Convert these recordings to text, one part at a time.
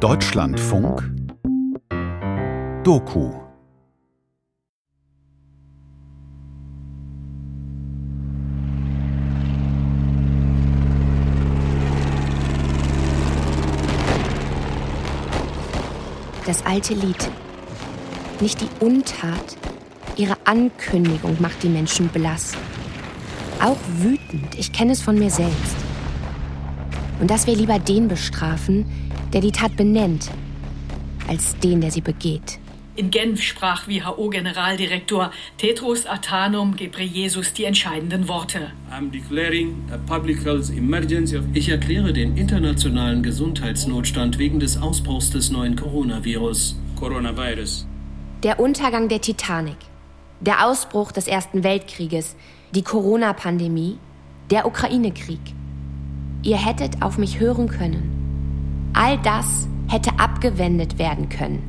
Deutschlandfunk Doku Das alte Lied. Nicht die Untat, ihre Ankündigung macht die Menschen blass. Auch wütend, ich kenne es von mir selbst. Und dass wir lieber den bestrafen, der die Tat benennt, als den, der sie begeht. In Genf sprach WHO-Generaldirektor Tedros Adhanom Ghebreyesus die entscheidenden Worte. Ich erkläre den internationalen Gesundheitsnotstand wegen des Ausbruchs des neuen Coronavirus. Coronavirus. Der Untergang der Titanic, der Ausbruch des Ersten Weltkrieges, die Corona-Pandemie, der Ukraine-Krieg. Ihr hättet auf mich hören können. All das hätte abgewendet werden können.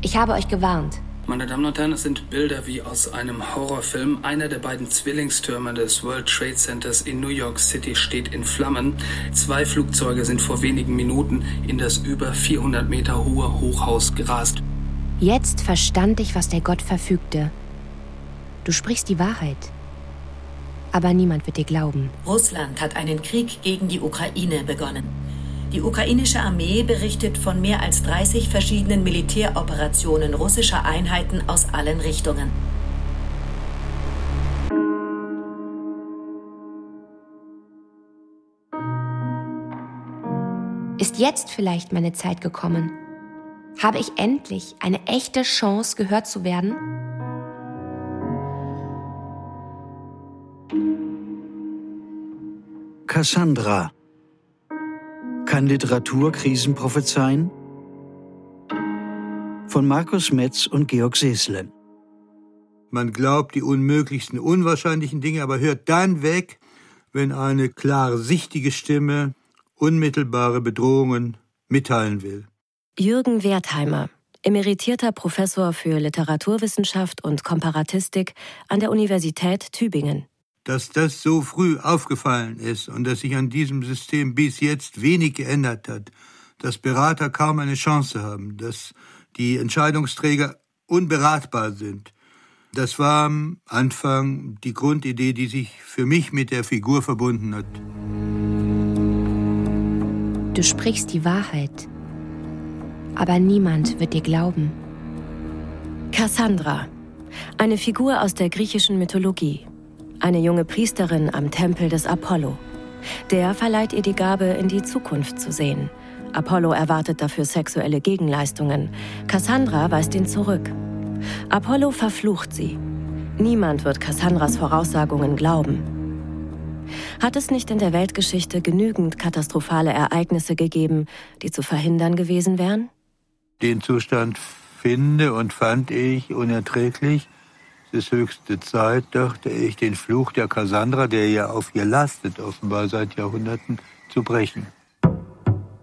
Ich habe euch gewarnt. Meine Damen und Herren, es sind Bilder wie aus einem Horrorfilm. Einer der beiden Zwillingstürme des World Trade Centers in New York City steht in Flammen. Zwei Flugzeuge sind vor wenigen Minuten in das über 400 Meter hohe Hochhaus gerast. Jetzt verstand ich, was der Gott verfügte. Du sprichst die Wahrheit. Aber niemand wird dir glauben. Russland hat einen Krieg gegen die Ukraine begonnen. Die ukrainische Armee berichtet von mehr als 30 verschiedenen Militäroperationen russischer Einheiten aus allen Richtungen. Ist jetzt vielleicht meine Zeit gekommen? Habe ich endlich eine echte Chance, gehört zu werden? Cassandra. Kann Literatur Krisen prophezeien? Von Markus Metz und Georg Seesle. Man glaubt die unmöglichsten, unwahrscheinlichen Dinge, aber hört dann weg, wenn eine klare, sichtige Stimme unmittelbare Bedrohungen mitteilen will. Jürgen Wertheimer, emeritierter Professor für Literaturwissenschaft und Komparatistik an der Universität Tübingen. Dass das so früh aufgefallen ist und dass sich an diesem System bis jetzt wenig geändert hat, dass Berater kaum eine Chance haben, dass die Entscheidungsträger unberatbar sind, das war am Anfang die Grundidee, die sich für mich mit der Figur verbunden hat. Du sprichst die Wahrheit aber niemand wird dir glauben. Cassandra, eine Figur aus der griechischen Mythologie, eine junge Priesterin am Tempel des Apollo. Der verleiht ihr die Gabe, in die Zukunft zu sehen. Apollo erwartet dafür sexuelle Gegenleistungen. Cassandra weist ihn zurück. Apollo verflucht sie. Niemand wird Cassandras Voraussagungen glauben. Hat es nicht in der Weltgeschichte genügend katastrophale Ereignisse gegeben, die zu verhindern gewesen wären? Den Zustand finde und fand ich unerträglich. Es ist höchste Zeit, dachte ich, den Fluch der Cassandra, der ja auf ihr lastet, offenbar seit Jahrhunderten, zu brechen.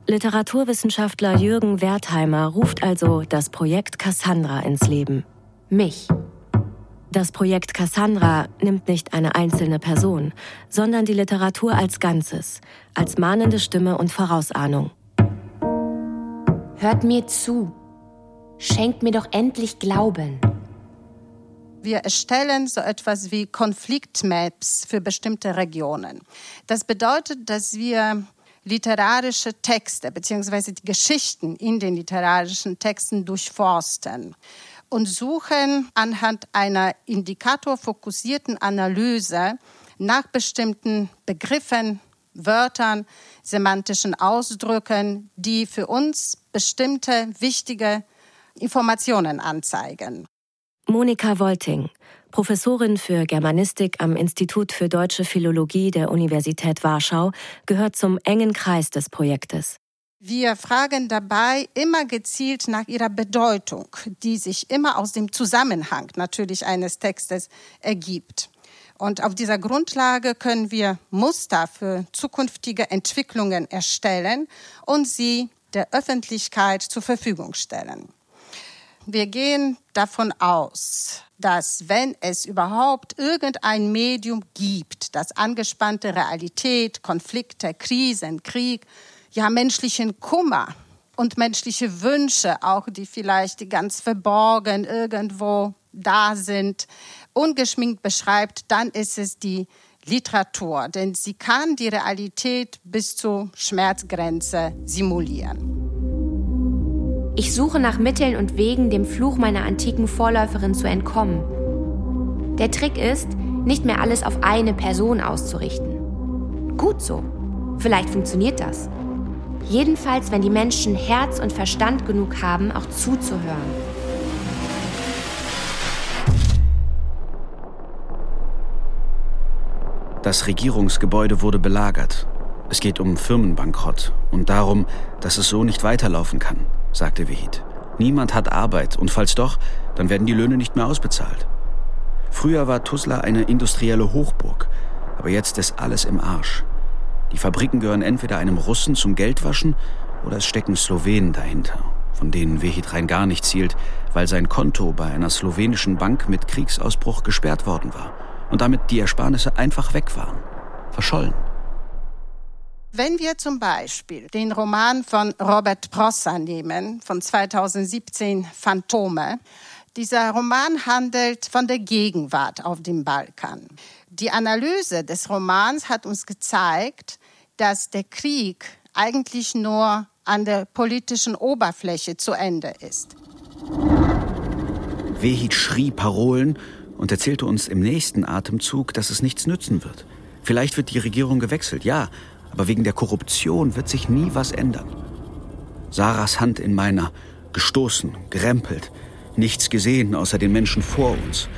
Literaturwissenschaftler Jürgen Wertheimer ruft also das Projekt Cassandra ins Leben. Mich. Das Projekt Cassandra nimmt nicht eine einzelne Person, sondern die Literatur als Ganzes, als mahnende Stimme und Vorausahnung. Hört mir zu. Schenkt mir doch endlich Glauben. Wir erstellen so etwas wie Konfliktmaps für bestimmte Regionen. Das bedeutet, dass wir literarische Texte bzw. die Geschichten in den literarischen Texten durchforsten und suchen anhand einer indikatorfokussierten Analyse nach bestimmten Begriffen, Wörtern, semantischen Ausdrücken, die für uns bestimmte wichtige Informationen anzeigen. Monika Wolting, Professorin für Germanistik am Institut für deutsche Philologie der Universität Warschau, gehört zum engen Kreis des Projektes. Wir fragen dabei immer gezielt nach ihrer Bedeutung, die sich immer aus dem Zusammenhang natürlich eines Textes ergibt. Und auf dieser Grundlage können wir Muster für zukünftige Entwicklungen erstellen und sie der Öffentlichkeit zur Verfügung stellen. Wir gehen davon aus, dass wenn es überhaupt irgendein Medium gibt, das angespannte Realität, Konflikte, Krisen, Krieg, ja menschlichen Kummer und menschliche Wünsche, auch die vielleicht ganz verborgen irgendwo da sind, ungeschminkt beschreibt, dann ist es die Literatur, denn sie kann die Realität bis zur Schmerzgrenze simulieren. Ich suche nach Mitteln und Wegen, dem Fluch meiner antiken Vorläuferin zu entkommen. Der Trick ist, nicht mehr alles auf eine Person auszurichten. Gut so. Vielleicht funktioniert das. Jedenfalls, wenn die Menschen Herz und Verstand genug haben, auch zuzuhören. Das Regierungsgebäude wurde belagert. Es geht um Firmenbankrott und darum, dass es so nicht weiterlaufen kann, sagte Vehit. Niemand hat Arbeit und falls doch, dann werden die Löhne nicht mehr ausbezahlt. Früher war Tuzla eine industrielle Hochburg, aber jetzt ist alles im Arsch. Die Fabriken gehören entweder einem Russen zum Geldwaschen oder es stecken Slowenen dahinter, von denen Vehit rein gar nicht zielt, weil sein Konto bei einer slowenischen Bank mit Kriegsausbruch gesperrt worden war und damit die Ersparnisse einfach weg waren, verschollen. Wenn wir zum Beispiel den Roman von Robert Prosser nehmen, von 2017 Phantome, dieser Roman handelt von der Gegenwart auf dem Balkan. Die Analyse des Romans hat uns gezeigt, dass der Krieg eigentlich nur an der politischen Oberfläche zu Ende ist. Wehit schrie Parolen und erzählte uns im nächsten Atemzug, dass es nichts nützen wird. Vielleicht wird die Regierung gewechselt, ja, aber wegen der Korruption wird sich nie was ändern. Sarahs Hand in meiner, gestoßen, gerempelt, nichts gesehen außer den Menschen vor uns,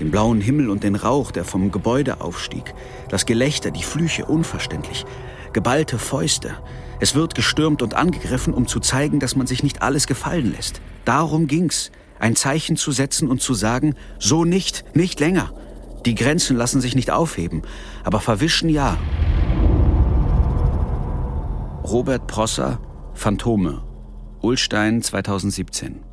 den blauen Himmel und den Rauch, der vom Gebäude aufstieg, das Gelächter, die Flüche, unverständlich, geballte Fäuste. Es wird gestürmt und angegriffen, um zu zeigen, dass man sich nicht alles gefallen lässt. Darum ging's ein Zeichen zu setzen und zu sagen, so nicht, nicht länger. Die Grenzen lassen sich nicht aufheben, aber verwischen ja. Robert Prosser, Phantome, Ulstein 2017.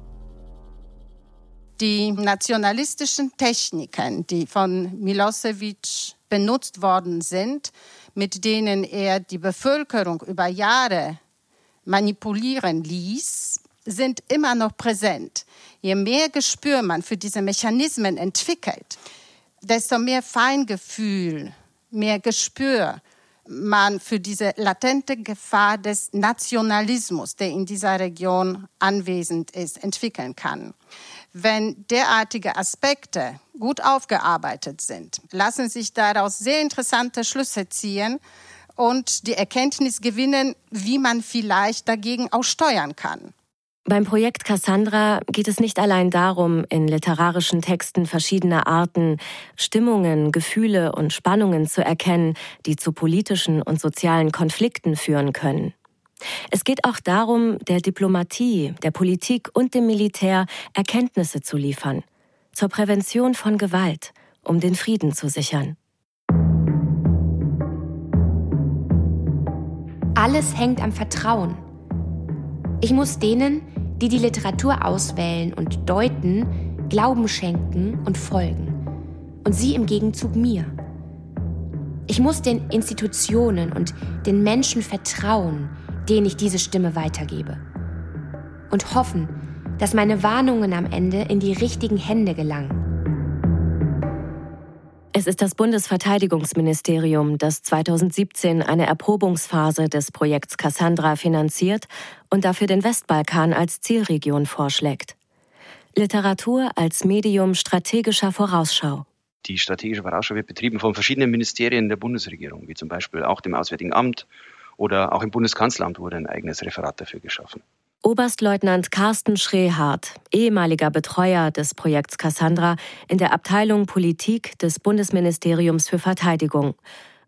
Die nationalistischen Techniken, die von Milosevic benutzt worden sind, mit denen er die Bevölkerung über Jahre manipulieren ließ, sind immer noch präsent. Je mehr Gespür man für diese Mechanismen entwickelt, desto mehr Feingefühl, mehr Gespür man für diese latente Gefahr des Nationalismus, der in dieser Region anwesend ist, entwickeln kann. Wenn derartige Aspekte gut aufgearbeitet sind, lassen sich daraus sehr interessante Schlüsse ziehen und die Erkenntnis gewinnen, wie man vielleicht dagegen auch steuern kann. Beim Projekt Cassandra geht es nicht allein darum, in literarischen Texten verschiedener Arten Stimmungen, Gefühle und Spannungen zu erkennen, die zu politischen und sozialen Konflikten führen können. Es geht auch darum, der Diplomatie, der Politik und dem Militär Erkenntnisse zu liefern, zur Prävention von Gewalt, um den Frieden zu sichern. Alles hängt am Vertrauen. Ich muss denen, die die Literatur auswählen und deuten, Glauben schenken und folgen. Und sie im Gegenzug mir. Ich muss den Institutionen und den Menschen vertrauen, denen ich diese Stimme weitergebe. Und hoffen, dass meine Warnungen am Ende in die richtigen Hände gelangen. Es ist das Bundesverteidigungsministerium, das 2017 eine Erprobungsphase des Projekts Cassandra finanziert und dafür den Westbalkan als Zielregion vorschlägt. Literatur als Medium strategischer Vorausschau. Die strategische Vorausschau wird betrieben von verschiedenen Ministerien der Bundesregierung, wie zum Beispiel auch dem Auswärtigen Amt oder auch im Bundeskanzleramt wurde ein eigenes Referat dafür geschaffen. Oberstleutnant Carsten Schrehardt, ehemaliger Betreuer des Projekts Cassandra in der Abteilung Politik des Bundesministeriums für Verteidigung.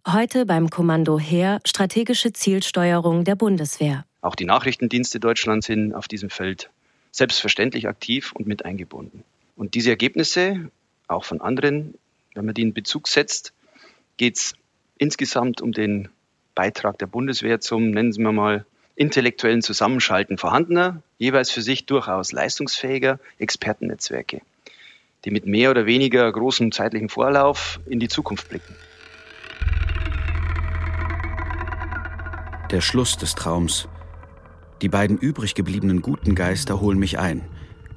Heute beim Kommando Heer strategische Zielsteuerung der Bundeswehr. Auch die Nachrichtendienste Deutschlands sind auf diesem Feld selbstverständlich aktiv und mit eingebunden. Und diese Ergebnisse, auch von anderen, wenn man die in Bezug setzt, geht es insgesamt um den Beitrag der Bundeswehr zum, nennen Sie mal, intellektuellen Zusammenschalten vorhandener, jeweils für sich durchaus leistungsfähiger Expertennetzwerke, die mit mehr oder weniger großem zeitlichen Vorlauf in die Zukunft blicken. Der Schluss des Traums. Die beiden übrig gebliebenen guten Geister holen mich ein.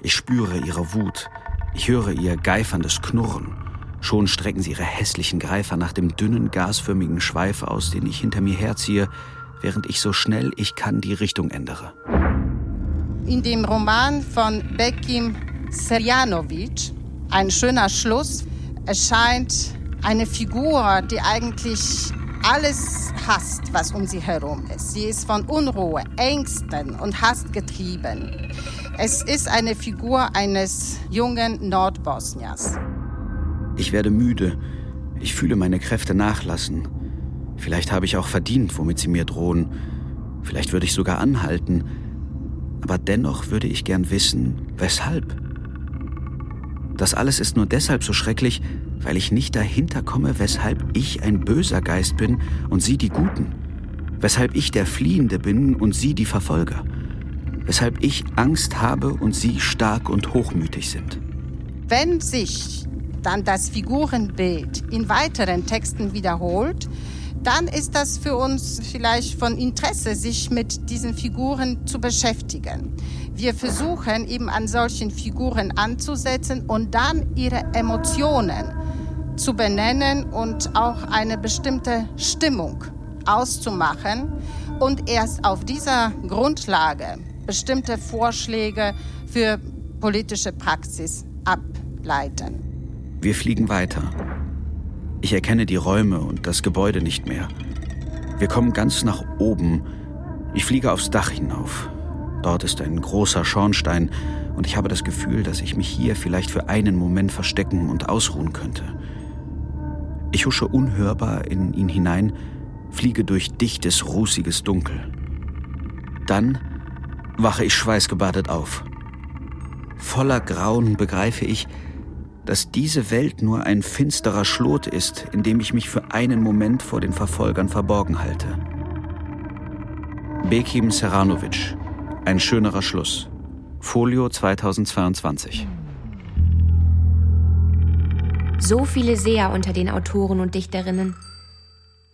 Ich spüre ihre Wut. Ich höre ihr geiferndes Knurren. Schon strecken sie ihre hässlichen Greifer nach dem dünnen, gasförmigen Schweif aus, den ich hinter mir herziehe, während ich so schnell ich kann die Richtung ändere. In dem Roman von Bekim Serjanovic, Ein schöner Schluss, erscheint eine Figur, die eigentlich alles hasst, was um sie herum ist. Sie ist von Unruhe, Ängsten und Hass getrieben. Es ist eine Figur eines jungen Nordbosniers. Ich werde müde. Ich fühle meine Kräfte nachlassen. Vielleicht habe ich auch verdient, womit sie mir drohen. Vielleicht würde ich sogar anhalten. Aber dennoch würde ich gern wissen, weshalb. Das alles ist nur deshalb so schrecklich, weil ich nicht dahinter komme, weshalb ich ein böser Geist bin und sie die Guten. Weshalb ich der Fliehende bin und sie die Verfolger. Weshalb ich Angst habe und sie stark und hochmütig sind. Wenn sich dann das Figurenbild in weiteren Texten wiederholt, dann ist das für uns vielleicht von Interesse, sich mit diesen Figuren zu beschäftigen. Wir versuchen eben an solchen Figuren anzusetzen und dann ihre Emotionen zu benennen und auch eine bestimmte Stimmung auszumachen und erst auf dieser Grundlage bestimmte Vorschläge für politische Praxis ableiten. Wir fliegen weiter. Ich erkenne die Räume und das Gebäude nicht mehr. Wir kommen ganz nach oben. Ich fliege aufs Dach hinauf. Dort ist ein großer Schornstein und ich habe das Gefühl, dass ich mich hier vielleicht für einen Moment verstecken und ausruhen könnte. Ich husche unhörbar in ihn hinein, fliege durch dichtes, rußiges Dunkel. Dann wache ich schweißgebadet auf. Voller Grauen begreife ich, dass diese Welt nur ein finsterer Schlot ist, in dem ich mich für einen Moment vor den Verfolgern verborgen halte. Bekim Seranovic, ein schönerer Schluss. Folio 2022. So viele Seher unter den Autoren und Dichterinnen.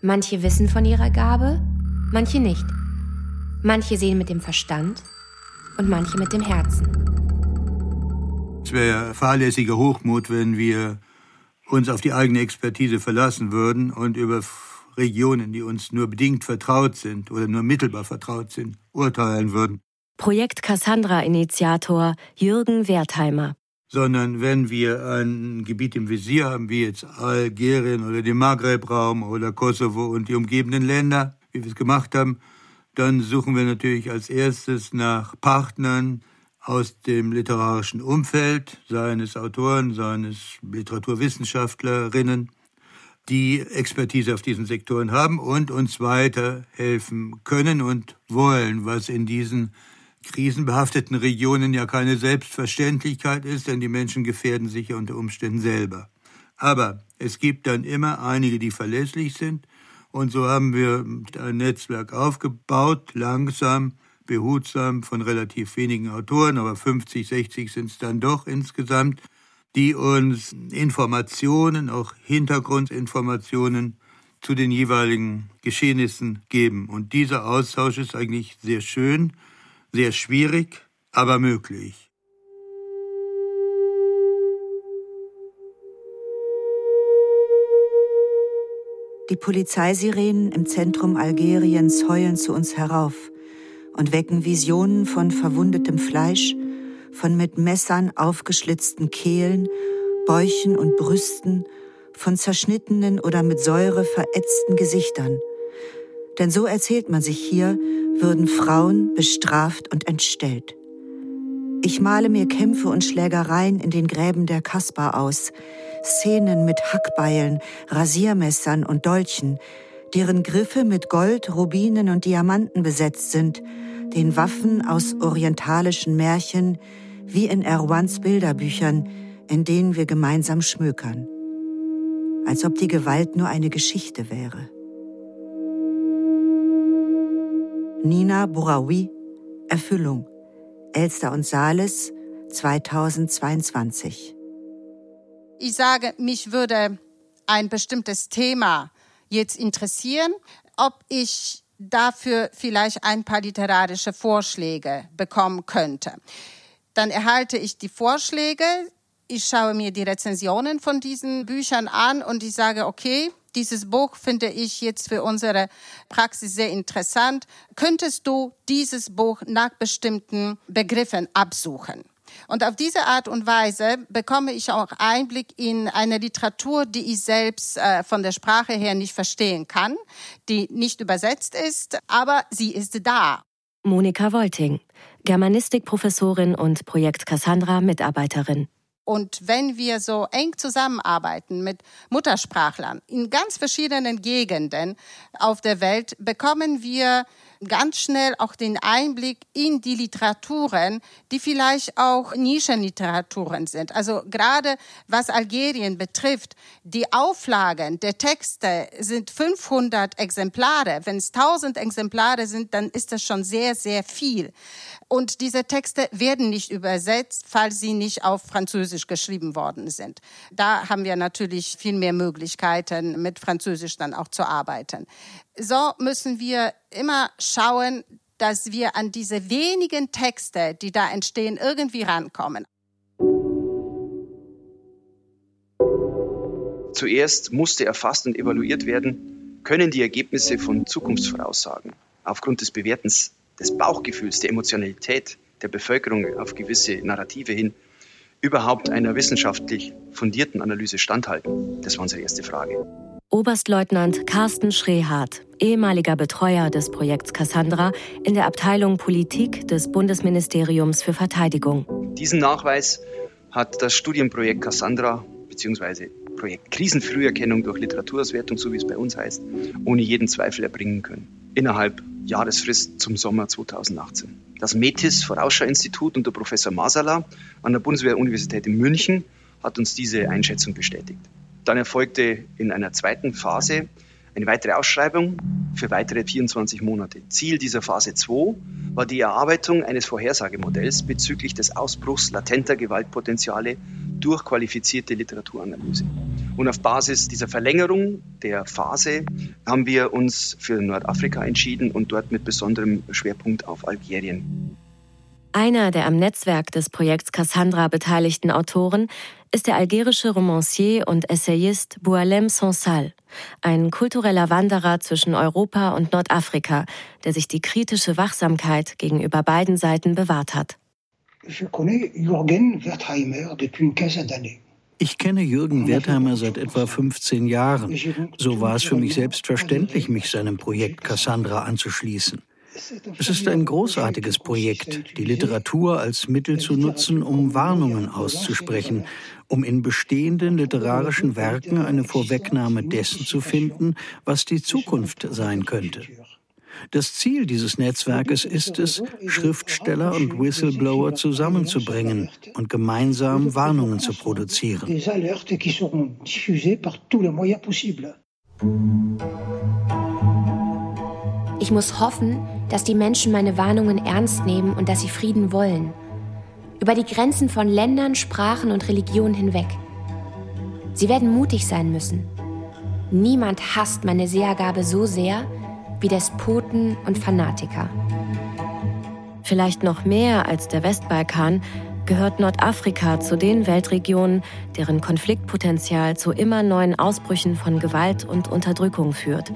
Manche wissen von ihrer Gabe, manche nicht. Manche sehen mit dem Verstand und manche mit dem Herzen. Es wäre fahrlässiger Hochmut, wenn wir uns auf die eigene Expertise verlassen würden und über Regionen, die uns nur bedingt vertraut sind oder nur mittelbar vertraut sind, urteilen würden. Projekt Cassandra-Initiator Jürgen Wertheimer sondern wenn wir ein Gebiet im Visier haben, wie jetzt Algerien oder den Maghreb-Raum oder Kosovo und die umgebenden Länder, wie wir es gemacht haben, dann suchen wir natürlich als erstes nach Partnern aus dem literarischen Umfeld, seien es Autoren, seien es Literaturwissenschaftlerinnen, die Expertise auf diesen Sektoren haben und uns weiterhelfen können und wollen, was in diesen krisenbehafteten Regionen ja keine Selbstverständlichkeit ist, denn die Menschen gefährden sich ja unter Umständen selber. Aber es gibt dann immer einige, die verlässlich sind. Und so haben wir ein Netzwerk aufgebaut, langsam, behutsam, von relativ wenigen Autoren, aber 50, 60 sind es dann doch insgesamt, die uns Informationen, auch Hintergrundinformationen zu den jeweiligen Geschehnissen geben. Und dieser Austausch ist eigentlich sehr schön sehr schwierig, aber möglich. Die Polizeisirenen im Zentrum Algeriens heulen zu uns herauf und wecken Visionen von verwundetem Fleisch, von mit Messern aufgeschlitzten Kehlen, Bäuchen und Brüsten, von zerschnittenen oder mit Säure verätzten Gesichtern. Denn so erzählt man sich hier, würden Frauen bestraft und entstellt. Ich male mir Kämpfe und Schlägereien in den Gräben der Kaspar aus, Szenen mit Hackbeilen, Rasiermessern und Dolchen, deren Griffe mit Gold, Rubinen und Diamanten besetzt sind, den Waffen aus orientalischen Märchen, wie in Erwans Bilderbüchern, in denen wir gemeinsam schmökern. Als ob die Gewalt nur eine Geschichte wäre. Nina Bouraoui, Erfüllung. Elster und Sales, 2022. Ich sage, mich würde ein bestimmtes Thema jetzt interessieren, ob ich dafür vielleicht ein paar literarische Vorschläge bekommen könnte. Dann erhalte ich die Vorschläge, ich schaue mir die Rezensionen von diesen Büchern an und ich sage, okay, dieses Buch finde ich jetzt für unsere Praxis sehr interessant. Könntest du dieses Buch nach bestimmten Begriffen absuchen? Und auf diese Art und Weise bekomme ich auch Einblick in eine Literatur, die ich selbst äh, von der Sprache her nicht verstehen kann, die nicht übersetzt ist, aber sie ist da. Monika Wolting, Germanistikprofessorin und Projekt Cassandra Mitarbeiterin. Und wenn wir so eng zusammenarbeiten mit Muttersprachlern in ganz verschiedenen Gegenden auf der Welt, bekommen wir ganz schnell auch den Einblick in die Literaturen, die vielleicht auch Nischenliteraturen sind. Also gerade was Algerien betrifft, die Auflagen der Texte sind 500 Exemplare. Wenn es 1000 Exemplare sind, dann ist das schon sehr, sehr viel. Und diese Texte werden nicht übersetzt, falls sie nicht auf Französisch geschrieben worden sind. Da haben wir natürlich viel mehr Möglichkeiten, mit Französisch dann auch zu arbeiten. So müssen wir immer schauen, dass wir an diese wenigen Texte, die da entstehen, irgendwie rankommen. Zuerst musste erfasst und evaluiert werden, können die Ergebnisse von Zukunftsvoraussagen aufgrund des Bewertens des Bauchgefühls, der Emotionalität der Bevölkerung auf gewisse Narrative hin überhaupt einer wissenschaftlich fundierten Analyse standhalten? Das war unsere erste Frage. Oberstleutnant Carsten Schrehardt, ehemaliger Betreuer des Projekts Cassandra in der Abteilung Politik des Bundesministeriums für Verteidigung. Diesen Nachweis hat das Studienprojekt Cassandra bzw. Projekt Krisenfrüherkennung durch Literaturauswertung, so wie es bei uns heißt, ohne jeden Zweifel erbringen können. Innerhalb Jahresfrist zum Sommer 2018. Das METIS Vorausschau-Institut unter Professor Masala an der Bundeswehr-Universität in München hat uns diese Einschätzung bestätigt. Dann erfolgte in einer zweiten Phase eine weitere Ausschreibung für weitere 24 Monate. Ziel dieser Phase 2 war die Erarbeitung eines Vorhersagemodells bezüglich des Ausbruchs latenter Gewaltpotenziale durch qualifizierte Literaturanalyse. Und auf Basis dieser Verlängerung der Phase haben wir uns für Nordafrika entschieden und dort mit besonderem Schwerpunkt auf Algerien. Einer der am Netzwerk des Projekts Cassandra beteiligten Autoren ist der algerische Romancier und Essayist Boualem Sansal, ein kultureller Wanderer zwischen Europa und Nordafrika, der sich die kritische Wachsamkeit gegenüber beiden Seiten bewahrt hat. Ich kenne Jürgen Wertheimer seit etwa 15 Jahren. So war es für mich selbstverständlich, mich seinem Projekt Cassandra anzuschließen. Es ist ein großartiges Projekt, die Literatur als Mittel zu nutzen, um Warnungen auszusprechen, um in bestehenden literarischen Werken eine Vorwegnahme dessen zu finden, was die Zukunft sein könnte. Das Ziel dieses Netzwerkes ist es, Schriftsteller und Whistleblower zusammenzubringen und gemeinsam Warnungen zu produzieren. Ich muss hoffen, dass die Menschen meine Warnungen ernst nehmen und dass sie Frieden wollen. Über die Grenzen von Ländern, Sprachen und Religionen hinweg. Sie werden mutig sein müssen. Niemand hasst meine Sehergabe so sehr wie Despoten und Fanatiker. Vielleicht noch mehr als der Westbalkan gehört Nordafrika zu den Weltregionen, deren Konfliktpotenzial zu immer neuen Ausbrüchen von Gewalt und Unterdrückung führt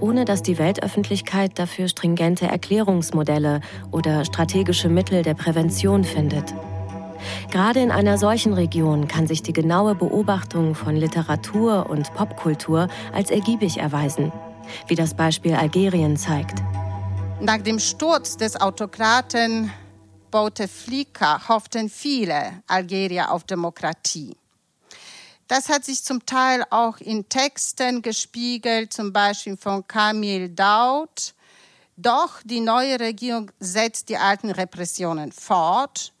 ohne dass die Weltöffentlichkeit dafür stringente Erklärungsmodelle oder strategische Mittel der Prävention findet. Gerade in einer solchen Region kann sich die genaue Beobachtung von Literatur und Popkultur als ergiebig erweisen, wie das Beispiel Algerien zeigt. Nach dem Sturz des Autokraten Bouteflika hofften viele Algerier auf Demokratie. Das hat sich zum Teil auch in Texten gespiegelt, zum Beispiel von Kamil Daud. Doch die neue Regierung setzt die alten Repressionen fort.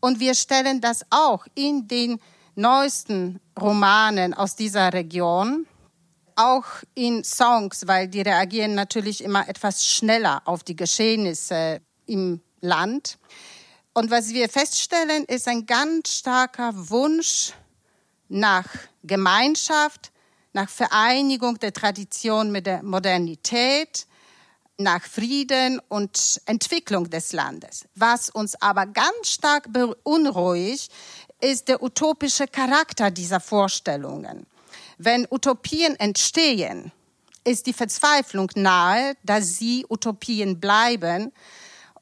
Und wir stellen das auch in den neuesten Romanen aus dieser Region, auch in Songs, weil die reagieren natürlich immer etwas schneller auf die Geschehnisse im Land. Und was wir feststellen, ist ein ganz starker Wunsch nach Gemeinschaft, nach Vereinigung der Tradition mit der Modernität, nach Frieden und Entwicklung des Landes. Was uns aber ganz stark beunruhigt, ist der utopische Charakter dieser Vorstellungen. Wenn Utopien entstehen, ist die Verzweiflung nahe, dass sie Utopien bleiben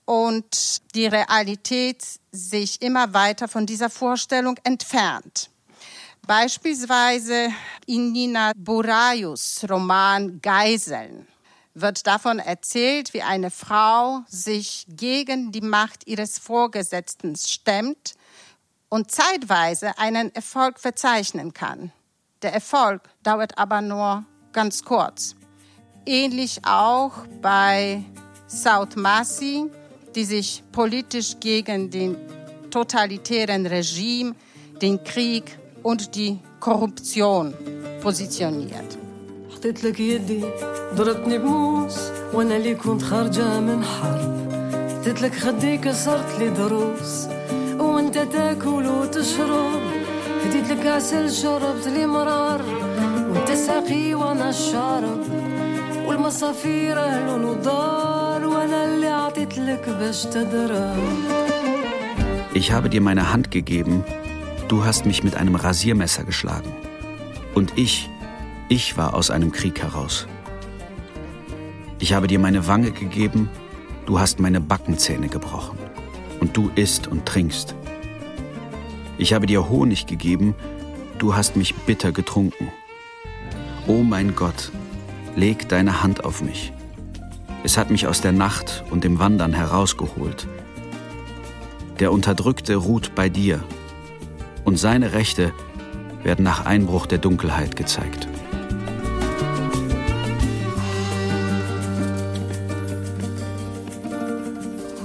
und die Realität sich immer weiter von dieser Vorstellung entfernt. Beispielsweise in Nina Boraius Roman Geiseln wird davon erzählt, wie eine Frau sich gegen die Macht ihres Vorgesetzten stemmt und zeitweise einen Erfolg verzeichnen kann. Der Erfolg dauert aber nur ganz kurz. Ähnlich auch bei South Masi, die sich politisch gegen den totalitären Regime, den Krieg und die Korruption positioniert. حطيت لك يدي ضربتني بموس وانا اللي كنت خارجة من حرب حطيت لك خدي كسرت لي ضروس وانت تاكل وتشرب هديت لك عسل شربت لي مرار وانت ساقي وانا الشارب والمصافير اهل ودار وانا اللي عطيت لك باش تضرب Ich habe dir meine Hand gegeben, du hast mich mit einem Rasiermesser geschlagen. Und ich, ich war aus einem Krieg heraus. Ich habe dir meine Wange gegeben, du hast meine Backenzähne gebrochen. Und du isst und trinkst. Ich habe dir Honig gegeben, du hast mich bitter getrunken. O mein Gott, leg deine Hand auf mich. Es hat mich aus der Nacht und dem Wandern herausgeholt. Der Unterdrückte ruht bei dir, und seine Rechte werden nach Einbruch der Dunkelheit gezeigt.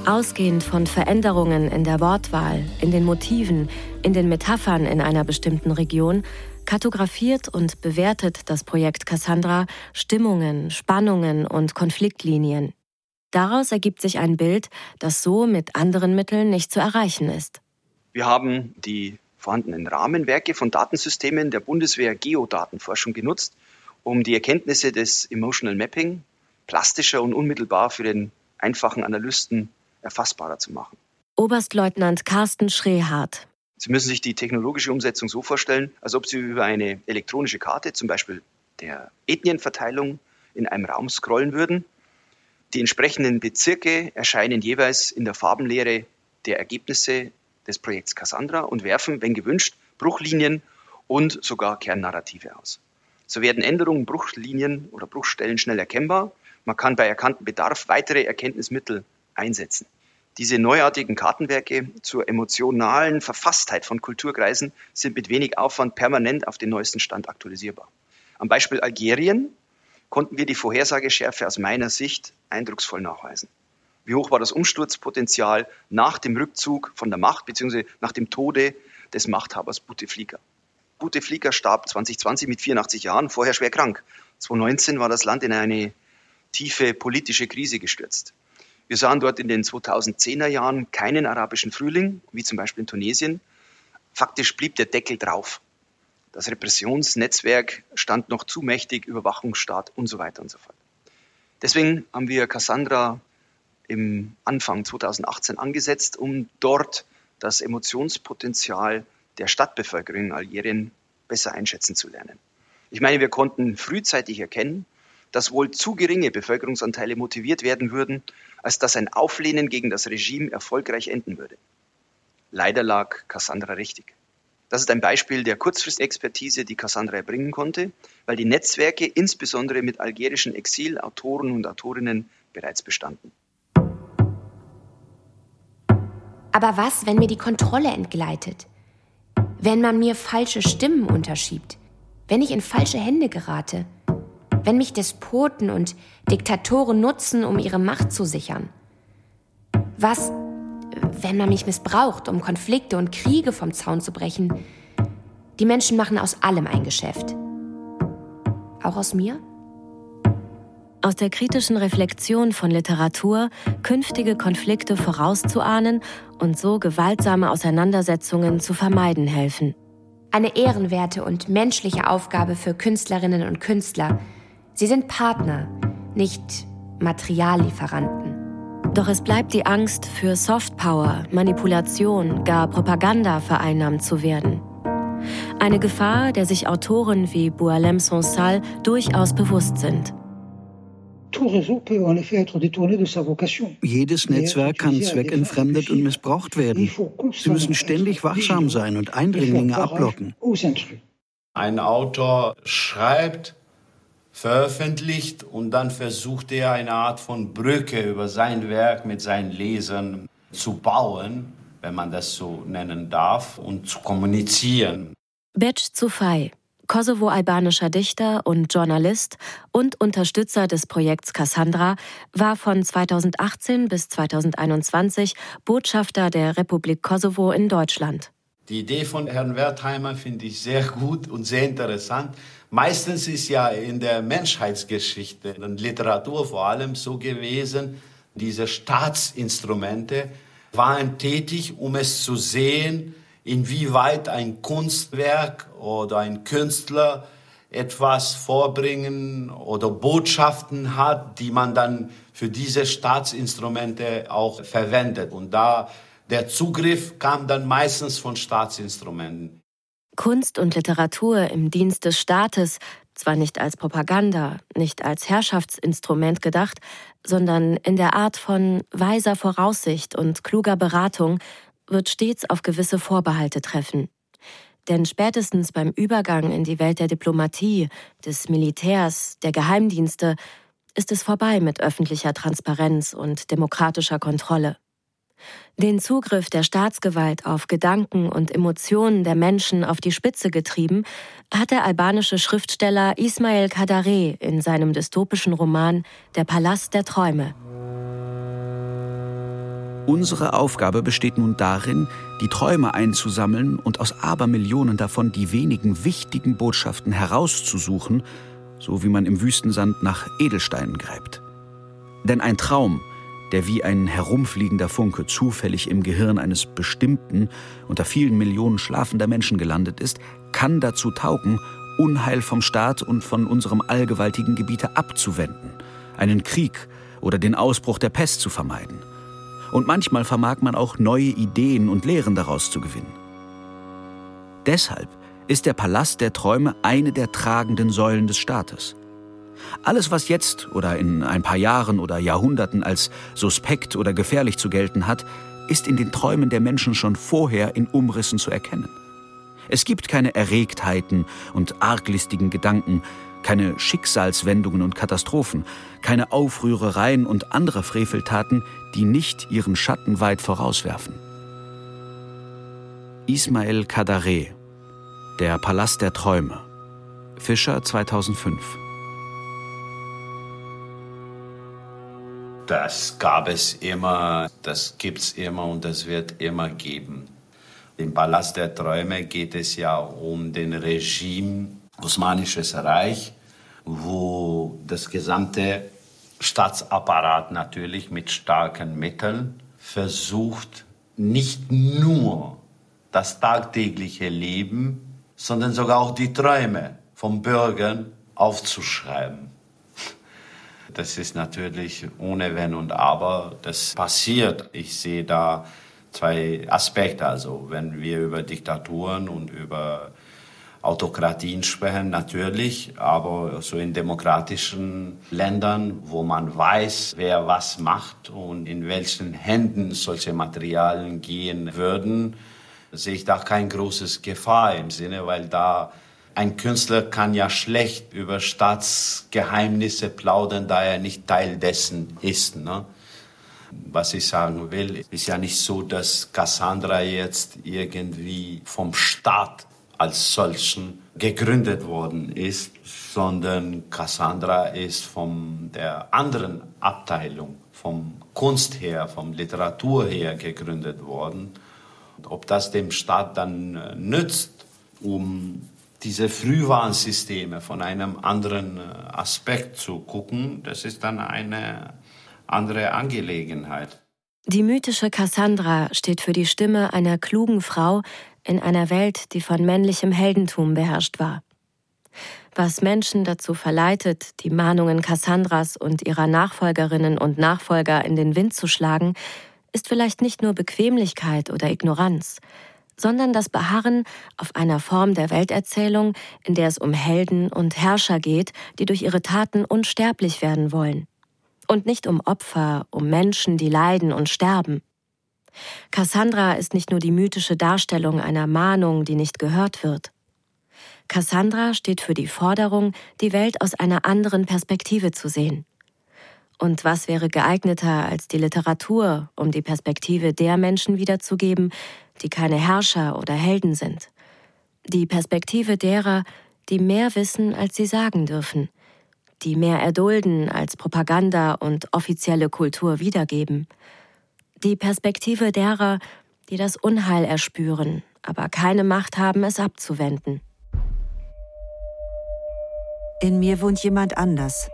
Ausgehend von Veränderungen in der Wortwahl, in den Motiven, in den Metaphern in einer bestimmten Region, kartografiert und bewertet das Projekt Cassandra Stimmungen, Spannungen und Konfliktlinien. Daraus ergibt sich ein Bild, das so mit anderen Mitteln nicht zu erreichen ist. Wir haben die vorhandenen Rahmenwerke von Datensystemen der Bundeswehr Geodatenforschung genutzt, um die Erkenntnisse des Emotional Mapping plastischer und unmittelbar für den einfachen Analysten erfassbarer zu machen. Oberstleutnant Carsten Schrehardt. Sie müssen sich die technologische Umsetzung so vorstellen, als ob Sie über eine elektronische Karte, zum Beispiel der Ethnienverteilung, in einem Raum scrollen würden. Die entsprechenden Bezirke erscheinen jeweils in der Farbenlehre der Ergebnisse des Projekts Cassandra und werfen, wenn gewünscht, Bruchlinien und sogar Kernnarrative aus. So werden Änderungen, Bruchlinien oder Bruchstellen schnell erkennbar. Man kann bei erkanntem Bedarf weitere Erkenntnismittel einsetzen. Diese neuartigen Kartenwerke zur emotionalen Verfasstheit von Kulturkreisen sind mit wenig Aufwand permanent auf den neuesten Stand aktualisierbar. Am Beispiel Algerien konnten wir die Vorhersageschärfe aus meiner Sicht eindrucksvoll nachweisen. Wie hoch war das Umsturzpotenzial nach dem Rückzug von der Macht bzw. nach dem Tode des Machthabers Bouteflika? Bouteflika starb 2020 mit 84 Jahren, vorher schwer krank. 2019 war das Land in eine tiefe politische Krise gestürzt. Wir sahen dort in den 2010er Jahren keinen arabischen Frühling, wie zum Beispiel in Tunesien. Faktisch blieb der Deckel drauf. Das Repressionsnetzwerk stand noch zu mächtig, Überwachungsstaat und so weiter und so fort. Deswegen haben wir Cassandra im Anfang 2018 angesetzt, um dort das Emotionspotenzial der Stadtbevölkerung in Algerien besser einschätzen zu lernen. Ich meine, wir konnten frühzeitig erkennen, dass wohl zu geringe Bevölkerungsanteile motiviert werden würden, als dass ein Auflehnen gegen das Regime erfolgreich enden würde. Leider lag Cassandra richtig. Das ist ein Beispiel der Kurzfristexpertise, die Cassandra erbringen konnte, weil die Netzwerke insbesondere mit algerischen Exilautoren und Autorinnen bereits bestanden. Aber was, wenn mir die Kontrolle entgleitet? Wenn man mir falsche Stimmen unterschiebt? Wenn ich in falsche Hände gerate? wenn mich Despoten und Diktatoren nutzen, um ihre Macht zu sichern? Was, wenn man mich missbraucht, um Konflikte und Kriege vom Zaun zu brechen? Die Menschen machen aus allem ein Geschäft. Auch aus mir? Aus der kritischen Reflexion von Literatur künftige Konflikte vorauszuahnen und so gewaltsame Auseinandersetzungen zu vermeiden helfen. Eine ehrenwerte und menschliche Aufgabe für Künstlerinnen und Künstler, Sie sind Partner, nicht Materiallieferanten. Doch es bleibt die Angst, für Softpower, Manipulation, gar Propaganda vereinnahmt zu werden. Eine Gefahr, der sich Autoren wie Boualem Sonsal durchaus bewusst sind. Jedes Netzwerk kann zweckentfremdet und missbraucht werden. Sie müssen ständig wachsam sein und Eindringlinge ablocken. Ein Autor schreibt, veröffentlicht und dann versucht er eine Art von Brücke über sein Werk mit seinen Lesern zu bauen, wenn man das so nennen darf, und zu kommunizieren. Betsch Zufai, kosovo-albanischer Dichter und Journalist und Unterstützer des Projekts Cassandra, war von 2018 bis 2021 Botschafter der Republik Kosovo in Deutschland. Die Idee von Herrn Wertheimer finde ich sehr gut und sehr interessant. Meistens ist ja in der Menschheitsgeschichte und Literatur vor allem so gewesen, diese Staatsinstrumente waren tätig, um es zu sehen, inwieweit ein Kunstwerk oder ein Künstler etwas vorbringen oder Botschaften hat, die man dann für diese Staatsinstrumente auch verwendet. Und da der Zugriff kam dann meistens von Staatsinstrumenten. Kunst und Literatur im Dienst des Staates, zwar nicht als Propaganda, nicht als Herrschaftsinstrument gedacht, sondern in der Art von weiser Voraussicht und kluger Beratung, wird stets auf gewisse Vorbehalte treffen. Denn spätestens beim Übergang in die Welt der Diplomatie, des Militärs, der Geheimdienste ist es vorbei mit öffentlicher Transparenz und demokratischer Kontrolle. Den Zugriff der Staatsgewalt auf Gedanken und Emotionen der Menschen auf die Spitze getrieben, hat der albanische Schriftsteller Ismail Kadare in seinem dystopischen Roman Der Palast der Träume. Unsere Aufgabe besteht nun darin, die Träume einzusammeln und aus Abermillionen davon die wenigen wichtigen Botschaften herauszusuchen, so wie man im Wüstensand nach Edelsteinen gräbt. Denn ein Traum, der wie ein herumfliegender Funke zufällig im Gehirn eines bestimmten, unter vielen Millionen schlafender Menschen gelandet ist, kann dazu taugen, Unheil vom Staat und von unserem allgewaltigen Gebiete abzuwenden, einen Krieg oder den Ausbruch der Pest zu vermeiden und manchmal vermag man auch neue Ideen und Lehren daraus zu gewinnen. Deshalb ist der Palast der Träume eine der tragenden Säulen des Staates. Alles, was jetzt oder in ein paar Jahren oder Jahrhunderten als suspekt oder gefährlich zu gelten hat, ist in den Träumen der Menschen schon vorher in Umrissen zu erkennen. Es gibt keine Erregtheiten und arglistigen Gedanken, keine Schicksalswendungen und Katastrophen, keine Aufrührereien und andere Freveltaten, die nicht ihren Schatten weit vorauswerfen. Ismail Kadare Der Palast der Träume Fischer 2005 Das gab es immer, das gibt es immer und das wird immer geben. Im Palast der Träume geht es ja um den Regime Osmanisches Reich, wo das gesamte Staatsapparat natürlich mit starken Mitteln versucht, nicht nur das tagtägliche Leben, sondern sogar auch die Träume von Bürgern aufzuschreiben. Das ist natürlich ohne Wenn und Aber. Das passiert. Ich sehe da zwei Aspekte. Also wenn wir über Diktaturen und über Autokratien sprechen, natürlich, aber so in demokratischen Ländern, wo man weiß, wer was macht und in welchen Händen solche Materialien gehen würden, sehe ich da kein großes Gefahr im Sinne, weil da ein Künstler kann ja schlecht über Staatsgeheimnisse plaudern, da er nicht Teil dessen ist. Ne? Was ich sagen will, ist ja nicht so, dass Cassandra jetzt irgendwie vom Staat als solchen gegründet worden ist, sondern Cassandra ist von der anderen Abteilung, vom Kunst her, vom Literatur her gegründet worden. Und ob das dem Staat dann äh, nützt, um diese Frühwarnsysteme von einem anderen äh, Aspekt zu gucken, das ist dann eine andere Angelegenheit. Die mythische Cassandra steht für die Stimme einer klugen Frau, in einer Welt, die von männlichem Heldentum beherrscht war. Was Menschen dazu verleitet, die Mahnungen Cassandras und ihrer Nachfolgerinnen und Nachfolger in den Wind zu schlagen, ist vielleicht nicht nur Bequemlichkeit oder Ignoranz, sondern das Beharren auf einer Form der Welterzählung, in der es um Helden und Herrscher geht, die durch ihre Taten unsterblich werden wollen. Und nicht um Opfer, um Menschen, die leiden und sterben. Cassandra ist nicht nur die mythische Darstellung einer Mahnung, die nicht gehört wird. Cassandra steht für die Forderung, die Welt aus einer anderen Perspektive zu sehen. Und was wäre geeigneter als die Literatur, um die Perspektive der Menschen wiederzugeben, die keine Herrscher oder Helden sind? Die Perspektive derer, die mehr wissen, als sie sagen dürfen, die mehr erdulden, als Propaganda und offizielle Kultur wiedergeben. Die Perspektive derer, die das Unheil erspüren, aber keine Macht haben, es abzuwenden. In mir wohnt jemand anders.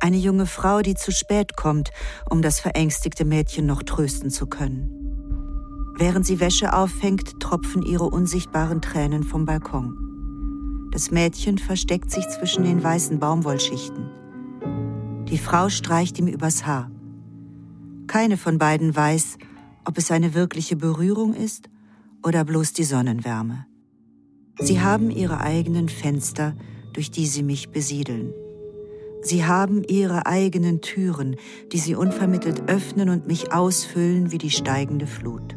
Eine junge Frau, die zu spät kommt, um das verängstigte Mädchen noch trösten zu können. Während sie Wäsche auffängt, tropfen ihre unsichtbaren Tränen vom Balkon. Das Mädchen versteckt sich zwischen den weißen Baumwollschichten. Die Frau streicht ihm übers Haar. Keine von beiden weiß, ob es eine wirkliche Berührung ist oder bloß die Sonnenwärme. Sie haben ihre eigenen Fenster, durch die sie mich besiedeln. Sie haben ihre eigenen Türen, die sie unvermittelt öffnen und mich ausfüllen wie die steigende Flut.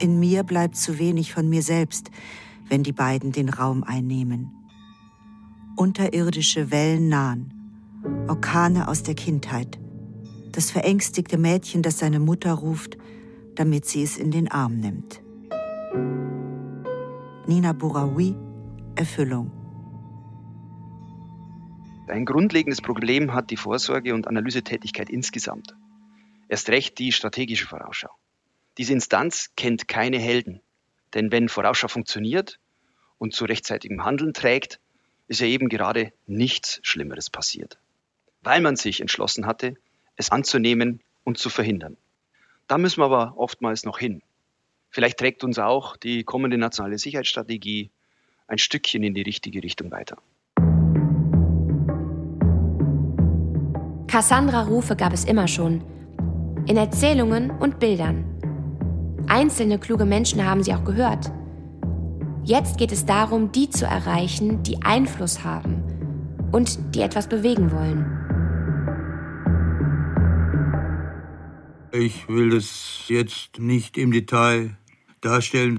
In mir bleibt zu wenig von mir selbst, wenn die beiden den Raum einnehmen. Unterirdische Wellen nahen, Orkane aus der Kindheit, das verängstigte Mädchen, das seine Mutter ruft, damit sie es in den Arm nimmt. Nina Bouraoui, Erfüllung. Ein grundlegendes Problem hat die Vorsorge- und Analysetätigkeit insgesamt. Erst recht die strategische Vorausschau. Diese Instanz kennt keine Helden. Denn wenn Vorausschau funktioniert und zu rechtzeitigem Handeln trägt, ist ja eben gerade nichts Schlimmeres passiert. Weil man sich entschlossen hatte, es anzunehmen und zu verhindern. Da müssen wir aber oftmals noch hin. Vielleicht trägt uns auch die kommende nationale Sicherheitsstrategie ein Stückchen in die richtige Richtung weiter. Cassandra-Rufe gab es immer schon. In Erzählungen und Bildern. Einzelne kluge Menschen haben sie auch gehört. Jetzt geht es darum, die zu erreichen, die Einfluss haben und die etwas bewegen wollen. Ich will das jetzt nicht im Detail darstellen,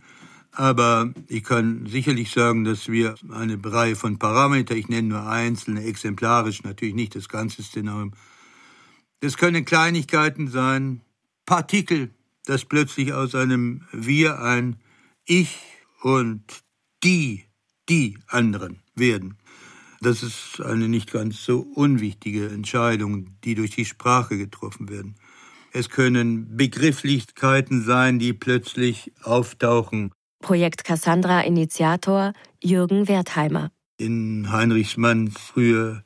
aber ich kann sicherlich sagen, dass wir eine Reihe von Parametern, ich nenne nur einzelne, exemplarisch, natürlich nicht das ganze Szenario. Das können Kleinigkeiten sein, Partikel, dass plötzlich aus einem Wir ein Ich und die, die anderen werden. Das ist eine nicht ganz so unwichtige Entscheidung, die durch die Sprache getroffen werden. Es können Begrifflichkeiten sein, die plötzlich auftauchen. Projekt Cassandra Initiator Jürgen Wertheimer. In Heinrich Manns früher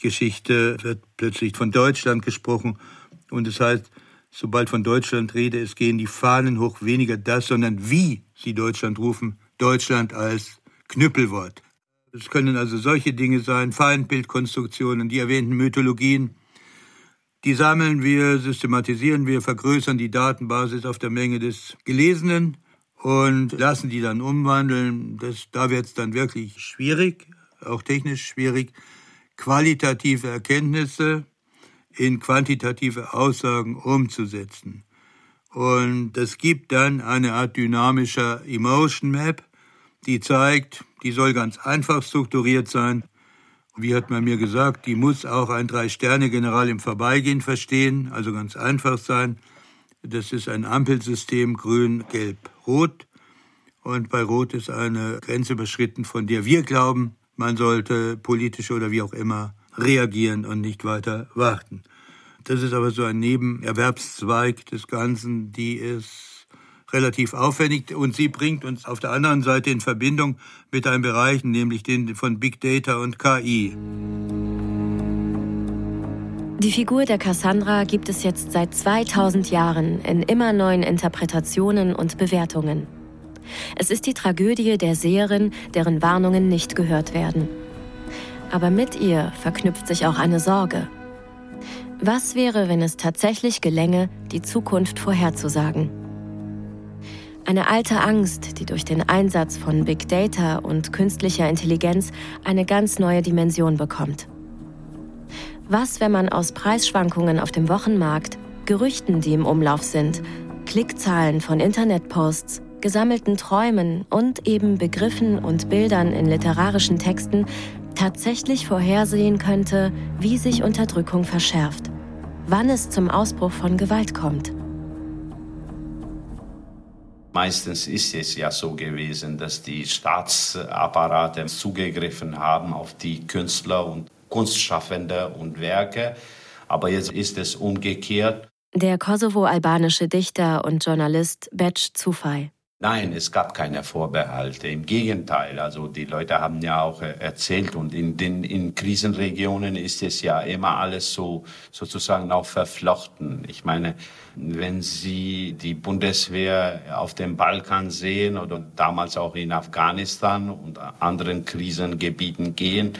Geschichte wird plötzlich von Deutschland gesprochen und es heißt, sobald von Deutschland rede, es gehen die Fahnen hoch, weniger das, sondern wie sie Deutschland rufen, Deutschland als Knüppelwort. Es können also solche Dinge sein, Feindbildkonstruktionen, die erwähnten Mythologien. Die sammeln wir, systematisieren wir, vergrößern die Datenbasis auf der Menge des Gelesenen und lassen die dann umwandeln. Das, da wird es dann wirklich schwierig, auch technisch schwierig, qualitative Erkenntnisse in quantitative Aussagen umzusetzen. Und es gibt dann eine Art dynamischer Emotion Map, die zeigt, die soll ganz einfach strukturiert sein. Wie hat man mir gesagt, die muss auch ein Drei-Sterne-General im Vorbeigehen verstehen, also ganz einfach sein. Das ist ein Ampelsystem grün, gelb, rot. Und bei rot ist eine Grenze überschritten, von der wir glauben, man sollte politisch oder wie auch immer reagieren und nicht weiter warten. Das ist aber so ein Nebenerwerbszweig des Ganzen, die ist relativ aufwendig und sie bringt uns auf der anderen Seite in Verbindung mit einem Bereich, nämlich den von Big Data und KI. Die Figur der Cassandra gibt es jetzt seit 2000 Jahren in immer neuen Interpretationen und Bewertungen. Es ist die Tragödie der Seherin, deren Warnungen nicht gehört werden. Aber mit ihr verknüpft sich auch eine Sorge. Was wäre, wenn es tatsächlich gelänge, die Zukunft vorherzusagen? Eine alte Angst, die durch den Einsatz von Big Data und künstlicher Intelligenz eine ganz neue Dimension bekommt. Was, wenn man aus Preisschwankungen auf dem Wochenmarkt, Gerüchten, die im Umlauf sind, Klickzahlen von Internetposts, gesammelten Träumen und eben Begriffen und Bildern in literarischen Texten tatsächlich vorhersehen könnte, wie sich Unterdrückung verschärft, wann es zum Ausbruch von Gewalt kommt. Meistens ist es ja so gewesen, dass die Staatsapparate zugegriffen haben auf die Künstler und Kunstschaffende und Werke. Aber jetzt ist es umgekehrt. Der kosovo-albanische Dichter und Journalist Betsch Zufai. Nein, es gab keine Vorbehalte. Im Gegenteil, also die Leute haben ja auch äh, erzählt und in den in Krisenregionen ist es ja immer alles so sozusagen auch verflochten. Ich meine, wenn Sie die Bundeswehr auf dem Balkan sehen oder damals auch in Afghanistan und anderen Krisengebieten gehen,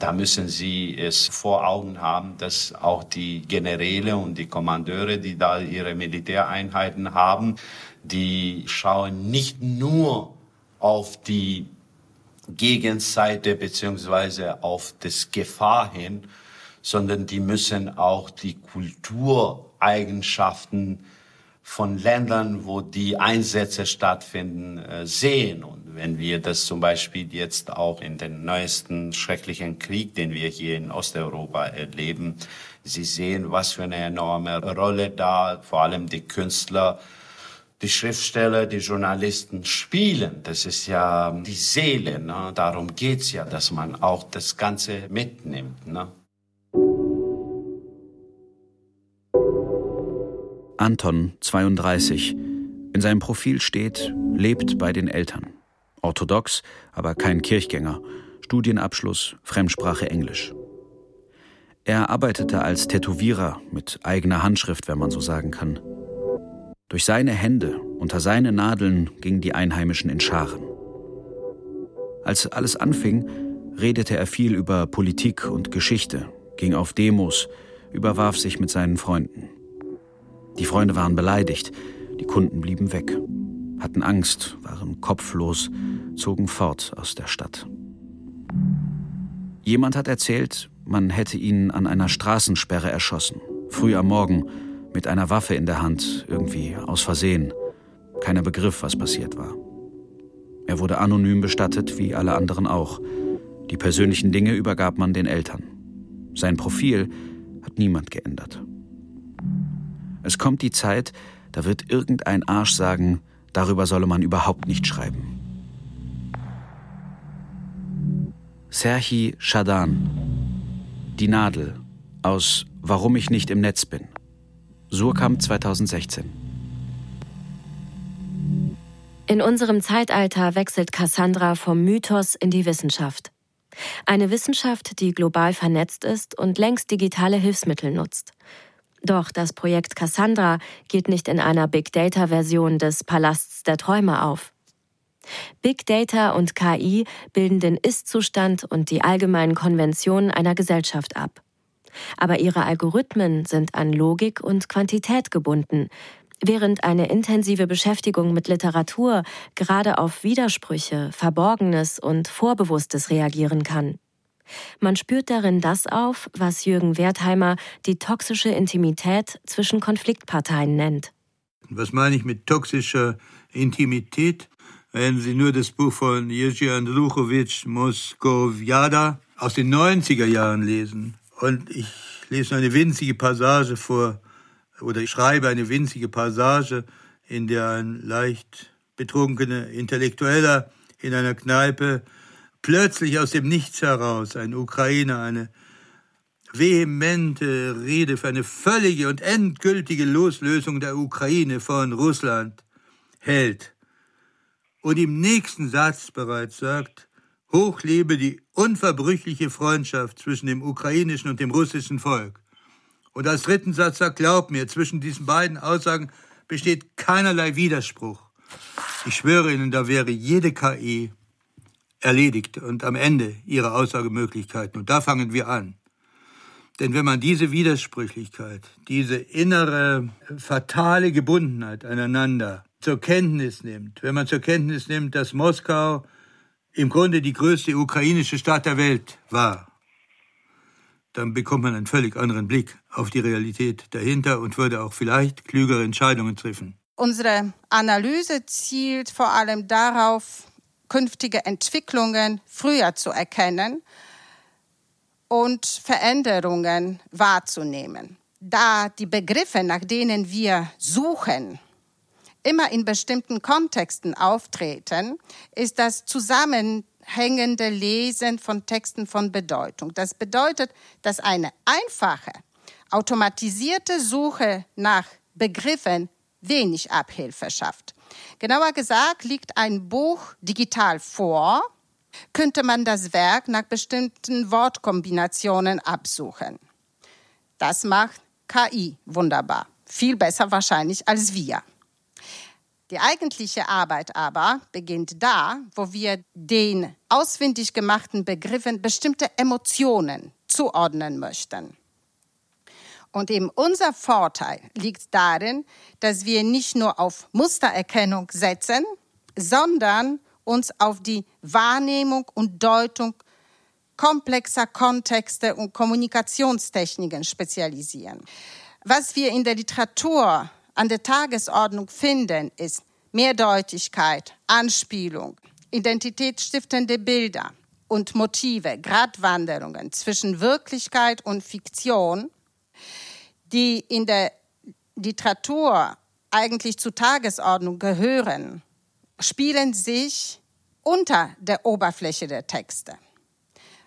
da müssen Sie es vor Augen haben, dass auch die Generäle und die Kommandeure, die da ihre Militäreinheiten haben, die schauen nicht nur auf die Gegenseite beziehungsweise auf das Gefahr hin, sondern die müssen auch die Kultureigenschaften von Ländern, wo die Einsätze stattfinden, äh, sehen. Und wenn wir das zum Beispiel jetzt auch in den neuesten schrecklichen Krieg, den wir hier in Osteuropa erleben, Sie sehen, was für eine enorme Rolle da vor allem die Künstler die Schriftsteller, die Journalisten spielen. Das ist ja die Seele. Ne? Darum geht's ja, dass man auch das Ganze mitnimmt. Ne? Anton, 32. In seinem Profil steht, lebt bei den Eltern. Orthodox, aber kein Kirchgänger. Studienabschluss, Fremdsprache Englisch. Er arbeitete als Tätowierer mit eigener Handschrift, wenn man so sagen kann. Durch seine Hände, unter seine Nadeln gingen die Einheimischen in Scharen. Als alles anfing, redete er viel über Politik und Geschichte, ging auf Demos, überwarf sich mit seinen Freunden. Die Freunde waren beleidigt, die Kunden blieben weg, hatten Angst, waren kopflos, zogen fort aus der Stadt. Jemand hat erzählt, man hätte ihn an einer Straßensperre erschossen, früh am Morgen, mit einer Waffe in der Hand, irgendwie aus Versehen. Keiner begriff, was passiert war. Er wurde anonym bestattet, wie alle anderen auch. Die persönlichen Dinge übergab man den Eltern. Sein Profil hat niemand geändert. Es kommt die Zeit, da wird irgendein Arsch sagen, darüber solle man überhaupt nicht schreiben. Serhi Shadan Die Nadel aus Warum ich nicht im Netz bin. Surkamp 2016. In unserem Zeitalter wechselt Cassandra vom Mythos in die Wissenschaft. Eine Wissenschaft, die global vernetzt ist und längst digitale Hilfsmittel nutzt. Doch das Projekt Cassandra geht nicht in einer Big Data-Version des Palasts der Träume auf. Big Data und KI bilden den Ist-Zustand und die allgemeinen Konventionen einer Gesellschaft ab. Aber ihre Algorithmen sind an Logik und Quantität gebunden, während eine intensive Beschäftigung mit Literatur gerade auf Widersprüche, Verborgenes und Vorbewusstes reagieren kann. Man spürt darin das auf, was Jürgen Wertheimer die toxische Intimität zwischen Konfliktparteien nennt. Was meine ich mit toxischer Intimität? Wenn Sie nur das Buch von Jerzy Andruchowitsch Moskovjada aus den 90er Jahren lesen, und ich lese eine winzige Passage vor, oder ich schreibe eine winzige Passage, in der ein leicht betrunkener Intellektueller in einer Kneipe plötzlich aus dem Nichts heraus, ein Ukrainer, eine vehemente Rede für eine völlige und endgültige Loslösung der Ukraine von Russland hält und im nächsten Satz bereits sagt, Hoch lebe die unverbrüchliche Freundschaft zwischen dem ukrainischen und dem russischen Volk. Und als dritten Satz sagt, glaub mir, zwischen diesen beiden Aussagen besteht keinerlei Widerspruch. Ich schwöre Ihnen, da wäre jede KI erledigt und am Ende ihrer Aussagemöglichkeiten. Und da fangen wir an. Denn wenn man diese Widersprüchlichkeit, diese innere fatale Gebundenheit aneinander zur Kenntnis nimmt, wenn man zur Kenntnis nimmt, dass Moskau im Grunde die größte ukrainische Stadt der Welt war, dann bekommt man einen völlig anderen Blick auf die Realität dahinter und würde auch vielleicht klügere Entscheidungen treffen. Unsere Analyse zielt vor allem darauf, künftige Entwicklungen früher zu erkennen und Veränderungen wahrzunehmen. Da die Begriffe, nach denen wir suchen, immer in bestimmten Kontexten auftreten, ist das zusammenhängende Lesen von Texten von Bedeutung. Das bedeutet, dass eine einfache, automatisierte Suche nach Begriffen wenig Abhilfe schafft. Genauer gesagt liegt ein Buch digital vor, könnte man das Werk nach bestimmten Wortkombinationen absuchen. Das macht KI wunderbar. Viel besser wahrscheinlich als wir. Die eigentliche Arbeit aber beginnt da, wo wir den auswendig gemachten Begriffen bestimmte Emotionen zuordnen möchten. Und eben unser Vorteil liegt darin, dass wir nicht nur auf Mustererkennung setzen, sondern uns auf die Wahrnehmung und Deutung komplexer Kontexte und Kommunikationstechniken spezialisieren. Was wir in der Literatur an der Tagesordnung finden, ist Mehrdeutigkeit, Anspielung, identitätsstiftende Bilder und Motive, Gratwanderungen zwischen Wirklichkeit und Fiktion – die in der Literatur eigentlich zur Tagesordnung gehören, spielen sich unter der Oberfläche der Texte.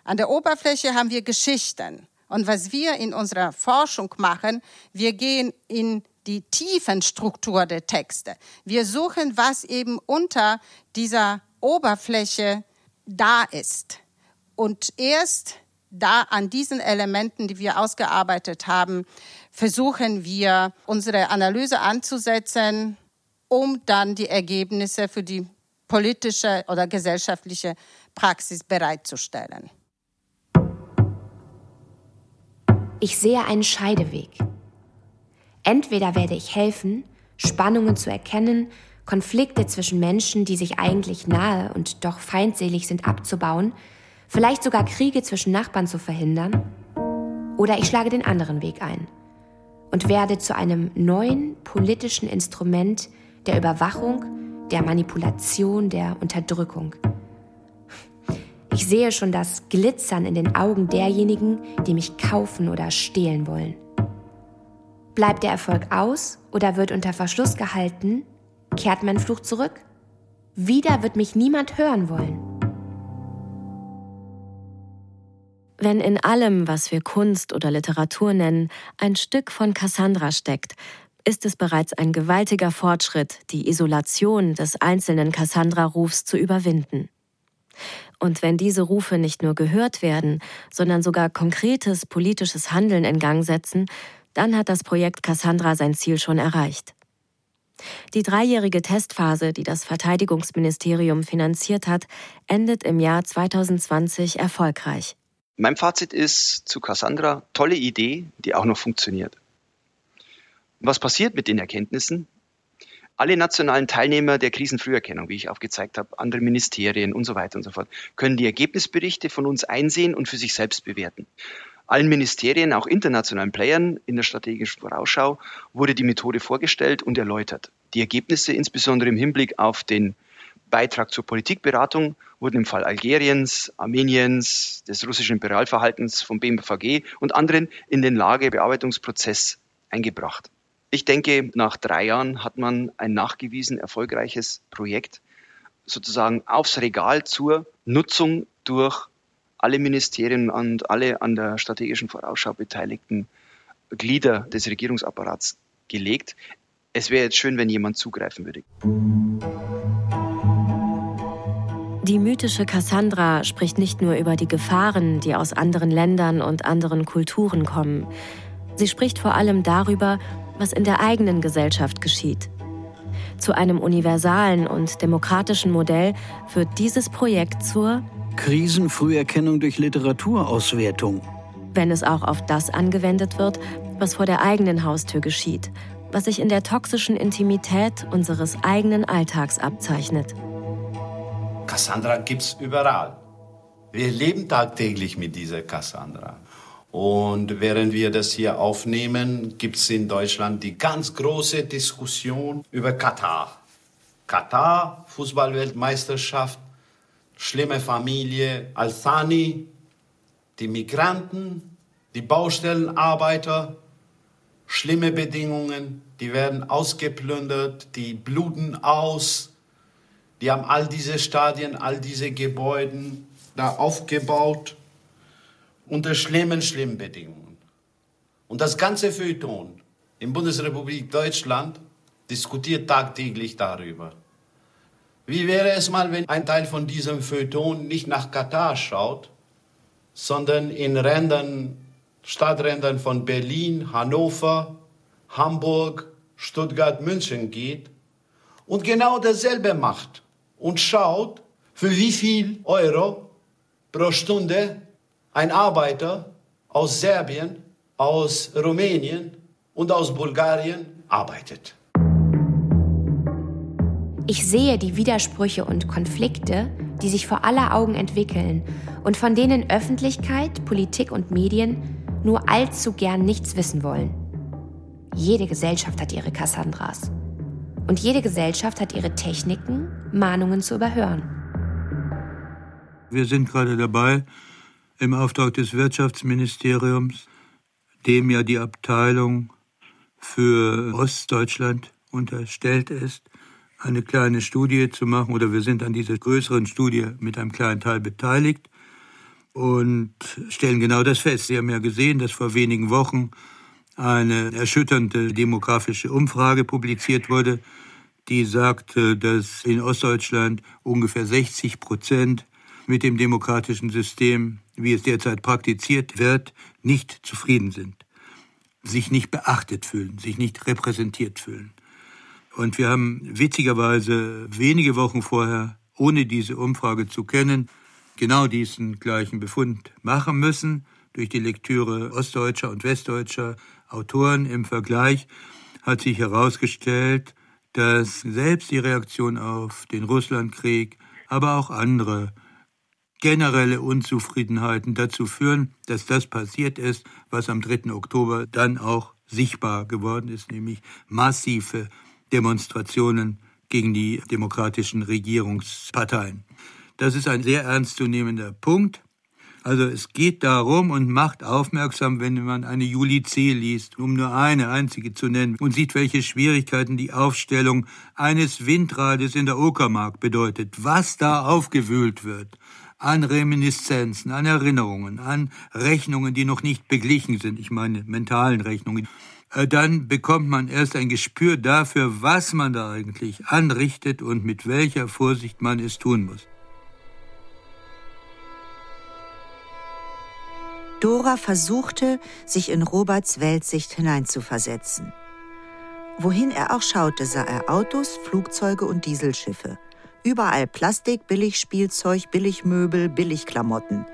An der Oberfläche haben wir Geschichten. Und was wir in unserer Forschung machen, wir gehen in die tiefen Struktur der Texte. Wir suchen, was eben unter dieser Oberfläche da ist. Und erst da an diesen Elementen, die wir ausgearbeitet haben, versuchen wir unsere Analyse anzusetzen, um dann die Ergebnisse für die politische oder gesellschaftliche Praxis bereitzustellen. Ich sehe einen Scheideweg. Entweder werde ich helfen, Spannungen zu erkennen, Konflikte zwischen Menschen, die sich eigentlich nahe und doch feindselig sind, abzubauen, vielleicht sogar Kriege zwischen Nachbarn zu verhindern, oder ich schlage den anderen Weg ein und werde zu einem neuen politischen Instrument der Überwachung, der Manipulation, der Unterdrückung. Ich sehe schon das Glitzern in den Augen derjenigen, die mich kaufen oder stehlen wollen. Bleibt der Erfolg aus oder wird unter Verschluss gehalten, kehrt mein Fluch zurück? Wieder wird mich niemand hören wollen. Wenn in allem, was wir Kunst oder Literatur nennen, ein Stück von Cassandra steckt, ist es bereits ein gewaltiger Fortschritt, die Isolation des einzelnen Cassandra-Rufs zu überwinden. Und wenn diese Rufe nicht nur gehört werden, sondern sogar konkretes politisches Handeln in Gang setzen, dann hat das Projekt Cassandra sein Ziel schon erreicht. Die dreijährige Testphase, die das Verteidigungsministerium finanziert hat, endet im Jahr 2020 erfolgreich. Mein Fazit ist zu Cassandra, tolle Idee, die auch noch funktioniert. Was passiert mit den Erkenntnissen? Alle nationalen Teilnehmer der Krisenfrüherkennung, wie ich aufgezeigt habe, andere Ministerien und so weiter und so fort, können die Ergebnisberichte von uns einsehen und für sich selbst bewerten. Allen Ministerien, auch internationalen Playern in der strategischen Vorausschau wurde die Methode vorgestellt und erläutert. Die Ergebnisse, insbesondere im Hinblick auf den Beitrag zur Politikberatung wurden im Fall Algeriens, Armeniens, des russischen Imperialverhaltens vom BMVG und anderen in den Lagebearbeitungsprozess eingebracht. Ich denke, nach drei Jahren hat man ein nachgewiesen erfolgreiches Projekt sozusagen aufs Regal zur Nutzung durch alle Ministerien und alle an der strategischen Vorausschau beteiligten Glieder des Regierungsapparats gelegt. Es wäre jetzt schön, wenn jemand zugreifen würde. Die mythische Cassandra spricht nicht nur über die Gefahren, die aus anderen Ländern und anderen Kulturen kommen. Sie spricht vor allem darüber, was in der eigenen Gesellschaft geschieht. zu einem universalen und demokratischen Modell wird dieses Projekt zur Krisenfrüherkennung durch Literaturauswertung. Wenn es auch auf das angewendet wird, was vor der eigenen Haustür geschieht, was sich in der toxischen Intimität unseres eigenen Alltags abzeichnet. Cassandra gibt's überall. Wir leben tagtäglich mit dieser Cassandra. Und während wir das hier aufnehmen, gibt es in Deutschland die ganz große Diskussion über Katar. Katar, Fußballweltmeisterschaft, schlimme Familie, Al-Thani, die Migranten, die Baustellenarbeiter, schlimme Bedingungen, die werden ausgeplündert, die bluten aus, die haben all diese Stadien, all diese Gebäude da aufgebaut unter schlimmen, schlimmen Bedingungen. Und das ganze Feuilleton in Bundesrepublik Deutschland diskutiert tagtäglich darüber. Wie wäre es mal, wenn ein Teil von diesem Feuilleton nicht nach Katar schaut, sondern in Rändern, Stadträndern von Berlin, Hannover, Hamburg, Stuttgart, München geht und genau dasselbe macht und schaut, für wie viel Euro pro Stunde ein Arbeiter aus Serbien, aus Rumänien und aus Bulgarien arbeitet. Ich sehe die Widersprüche und Konflikte, die sich vor aller Augen entwickeln und von denen Öffentlichkeit, Politik und Medien nur allzu gern nichts wissen wollen. Jede Gesellschaft hat ihre Cassandras. Und jede Gesellschaft hat ihre Techniken, Mahnungen zu überhören. Wir sind gerade dabei, im Auftrag des Wirtschaftsministeriums, dem ja die Abteilung für Ostdeutschland unterstellt ist, eine kleine Studie zu machen, oder wir sind an dieser größeren Studie mit einem kleinen Teil beteiligt und stellen genau das fest. Sie haben ja gesehen, dass vor wenigen Wochen eine erschütternde demografische Umfrage publiziert wurde, die sagte, dass in Ostdeutschland ungefähr 60 Prozent mit dem demokratischen System, wie es derzeit praktiziert wird, nicht zufrieden sind, sich nicht beachtet fühlen, sich nicht repräsentiert fühlen. Und wir haben witzigerweise wenige Wochen vorher, ohne diese Umfrage zu kennen, genau diesen gleichen Befund machen müssen. Durch die Lektüre ostdeutscher und westdeutscher Autoren im Vergleich hat sich herausgestellt, dass selbst die Reaktion auf den Russlandkrieg, aber auch andere generelle Unzufriedenheiten dazu führen, dass das passiert ist, was am 3. Oktober dann auch sichtbar geworden ist, nämlich massive Demonstrationen gegen die demokratischen Regierungsparteien. Das ist ein sehr ernstzunehmender Punkt. Also es geht darum und macht aufmerksam, wenn man eine Juli C. liest, um nur eine einzige zu nennen, und sieht, welche Schwierigkeiten die Aufstellung eines Windrades in der Uckermark bedeutet, was da aufgewühlt wird an Reminiszenzen, an Erinnerungen, an Rechnungen, die noch nicht beglichen sind, ich meine mentalen Rechnungen, dann bekommt man erst ein Gespür dafür, was man da eigentlich anrichtet und mit welcher Vorsicht man es tun muss. Dora versuchte, sich in Roberts Weltsicht hineinzuversetzen. Wohin er auch schaute, sah er Autos, Flugzeuge und Dieselschiffe. Überall Plastik, Billigspielzeug, Billigmöbel, Billigklamotten.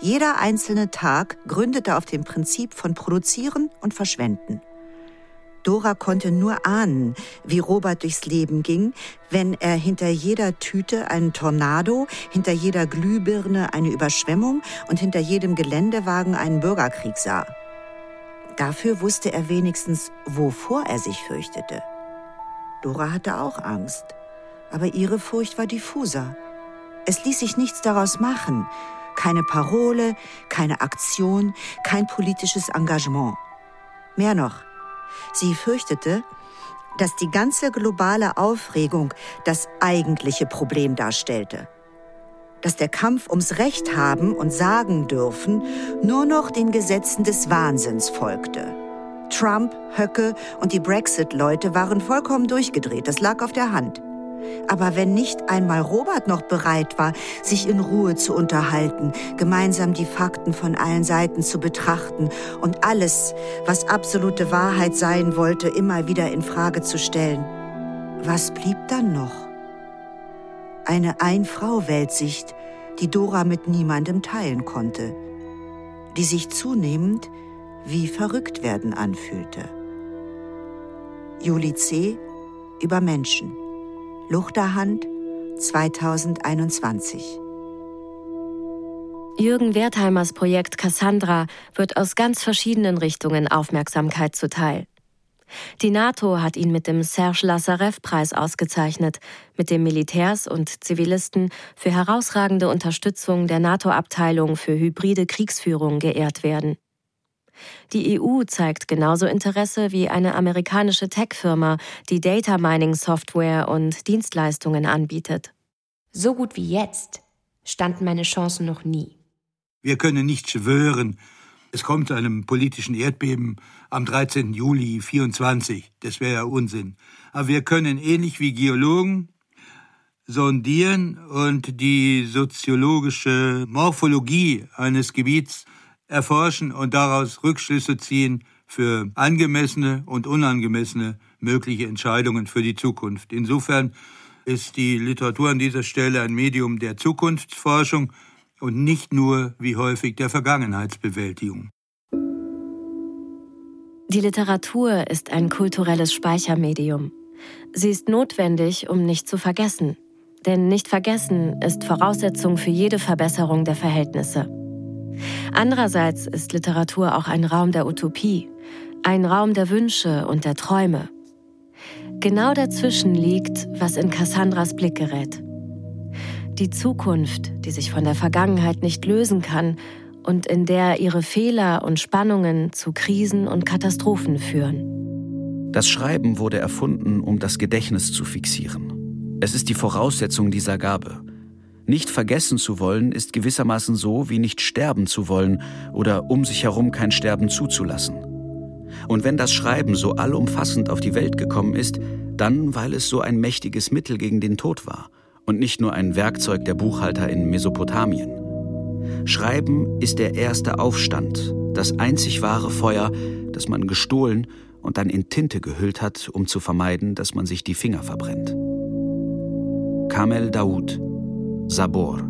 Jeder einzelne Tag gründete auf dem Prinzip von Produzieren und Verschwenden. Dora konnte nur ahnen, wie Robert durchs Leben ging, wenn er hinter jeder Tüte einen Tornado, hinter jeder Glühbirne eine Überschwemmung und hinter jedem Geländewagen einen Bürgerkrieg sah. Dafür wusste er wenigstens, wovor er sich fürchtete. Dora hatte auch Angst aber ihre Furcht war diffuser. Es ließ sich nichts daraus machen. Keine Parole, keine Aktion, kein politisches Engagement. Mehr noch, sie fürchtete, dass die ganze globale Aufregung das eigentliche Problem darstellte. Dass der Kampf ums Recht haben und sagen dürfen nur noch den Gesetzen des Wahnsinns folgte. Trump, Höcke und die Brexit-Leute waren vollkommen durchgedreht, das lag auf der Hand. Aber wenn nicht einmal Robert noch bereit war, sich in Ruhe zu unterhalten, gemeinsam die Fakten von allen Seiten zu betrachten und alles, was absolute Wahrheit sein wollte, immer wieder in Frage zu stellen, Was blieb dann noch? Eine Ein-Frau-Weltsicht, die Dora mit niemandem teilen konnte, die sich zunehmend wie verrückt werden anfühlte. Juli C. über Menschen. Luchterhand 2021. Jürgen Wertheimers Projekt Cassandra wird aus ganz verschiedenen Richtungen Aufmerksamkeit zuteil. Die NATO hat ihn mit dem Serge Lassarev-Preis ausgezeichnet, mit dem Militärs und Zivilisten für herausragende Unterstützung der NATO-Abteilung für hybride Kriegsführung geehrt werden. Die EU zeigt genauso Interesse wie eine amerikanische Tech-Firma, die Data Mining Software und Dienstleistungen anbietet. So gut wie jetzt standen meine Chancen noch nie. Wir können nicht schwören, es kommt zu einem politischen Erdbeben am 13. Juli 24. Das wäre ja Unsinn. Aber wir können ähnlich wie Geologen sondieren und die soziologische Morphologie eines Gebiets erforschen und daraus Rückschlüsse ziehen für angemessene und unangemessene mögliche Entscheidungen für die Zukunft. Insofern ist die Literatur an dieser Stelle ein Medium der Zukunftsforschung und nicht nur wie häufig der Vergangenheitsbewältigung. Die Literatur ist ein kulturelles Speichermedium. Sie ist notwendig, um nicht zu vergessen. Denn nicht vergessen ist Voraussetzung für jede Verbesserung der Verhältnisse. Andererseits ist Literatur auch ein Raum der Utopie, ein Raum der Wünsche und der Träume. Genau dazwischen liegt, was in Cassandras Blick gerät. Die Zukunft, die sich von der Vergangenheit nicht lösen kann und in der ihre Fehler und Spannungen zu Krisen und Katastrophen führen. Das Schreiben wurde erfunden, um das Gedächtnis zu fixieren. Es ist die Voraussetzung dieser Gabe. Nicht vergessen zu wollen ist gewissermaßen so, wie nicht sterben zu wollen oder um sich herum kein Sterben zuzulassen. Und wenn das Schreiben so allumfassend auf die Welt gekommen ist, dann weil es so ein mächtiges Mittel gegen den Tod war und nicht nur ein Werkzeug der Buchhalter in Mesopotamien. Schreiben ist der erste Aufstand, das einzig wahre Feuer, das man gestohlen und dann in Tinte gehüllt hat, um zu vermeiden, dass man sich die Finger verbrennt. Kamel Daoud, Sabor,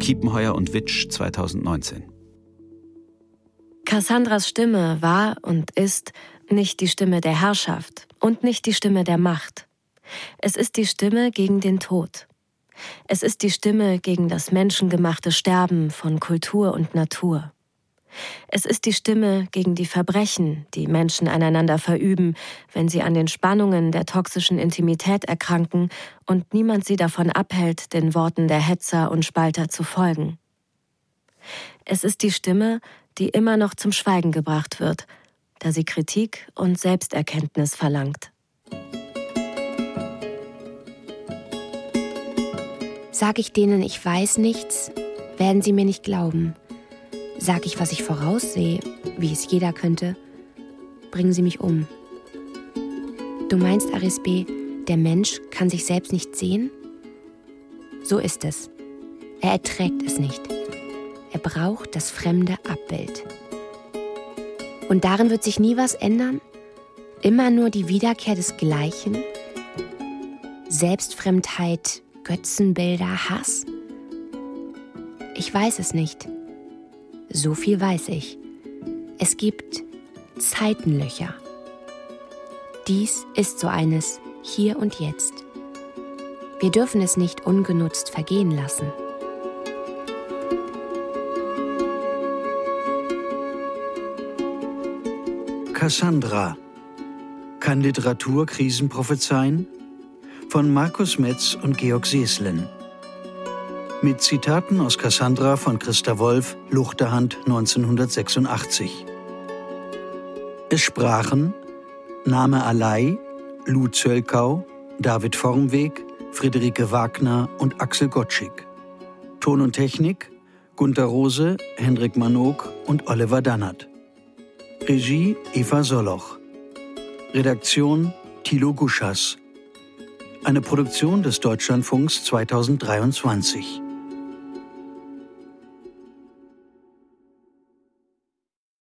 Kiepenheuer und Witsch 2019. Cassandras Stimme war und ist nicht die Stimme der Herrschaft und nicht die Stimme der Macht. Es ist die Stimme gegen den Tod. Es ist die Stimme gegen das menschengemachte Sterben von Kultur und Natur. Es ist die Stimme gegen die Verbrechen, die Menschen aneinander verüben, wenn sie an den Spannungen der toxischen Intimität erkranken und niemand sie davon abhält, den Worten der Hetzer und Spalter zu folgen. Es ist die Stimme, die immer noch zum Schweigen gebracht wird, da sie Kritik und Selbsterkenntnis verlangt. Sag ich denen, ich weiß nichts, werden sie mir nicht glauben. Sag ich, was ich voraussehe, wie es jeder könnte, bringen sie mich um. Du meinst, Arisbe, der Mensch kann sich selbst nicht sehen? So ist es. Er erträgt es nicht. Er braucht das fremde Abbild. Und darin wird sich nie was ändern? Immer nur die Wiederkehr des Gleichen? Selbstfremdheit Götzenbilder, Hass? Ich weiß es nicht. So viel weiß ich. Es gibt Zeitenlöcher. Dies ist so eines hier und jetzt. Wir dürfen es nicht ungenutzt vergehen lassen. Cassandra. Kann Literatur Krisen prophezeien? von Markus Metz und Georg Seeslen. Mit Zitaten aus Cassandra von Christa Wolf, Luchterhand 1986. Es sprachen Name Alei, Lou Zölkau, David Formweg, Friederike Wagner und Axel Gottschick. Ton und Technik Gunter Rose, Hendrik Manok und Oliver Dannert. Regie Eva Soloch. Redaktion Thilo Guschas eine Produktion des Deutschlandfunks 2023.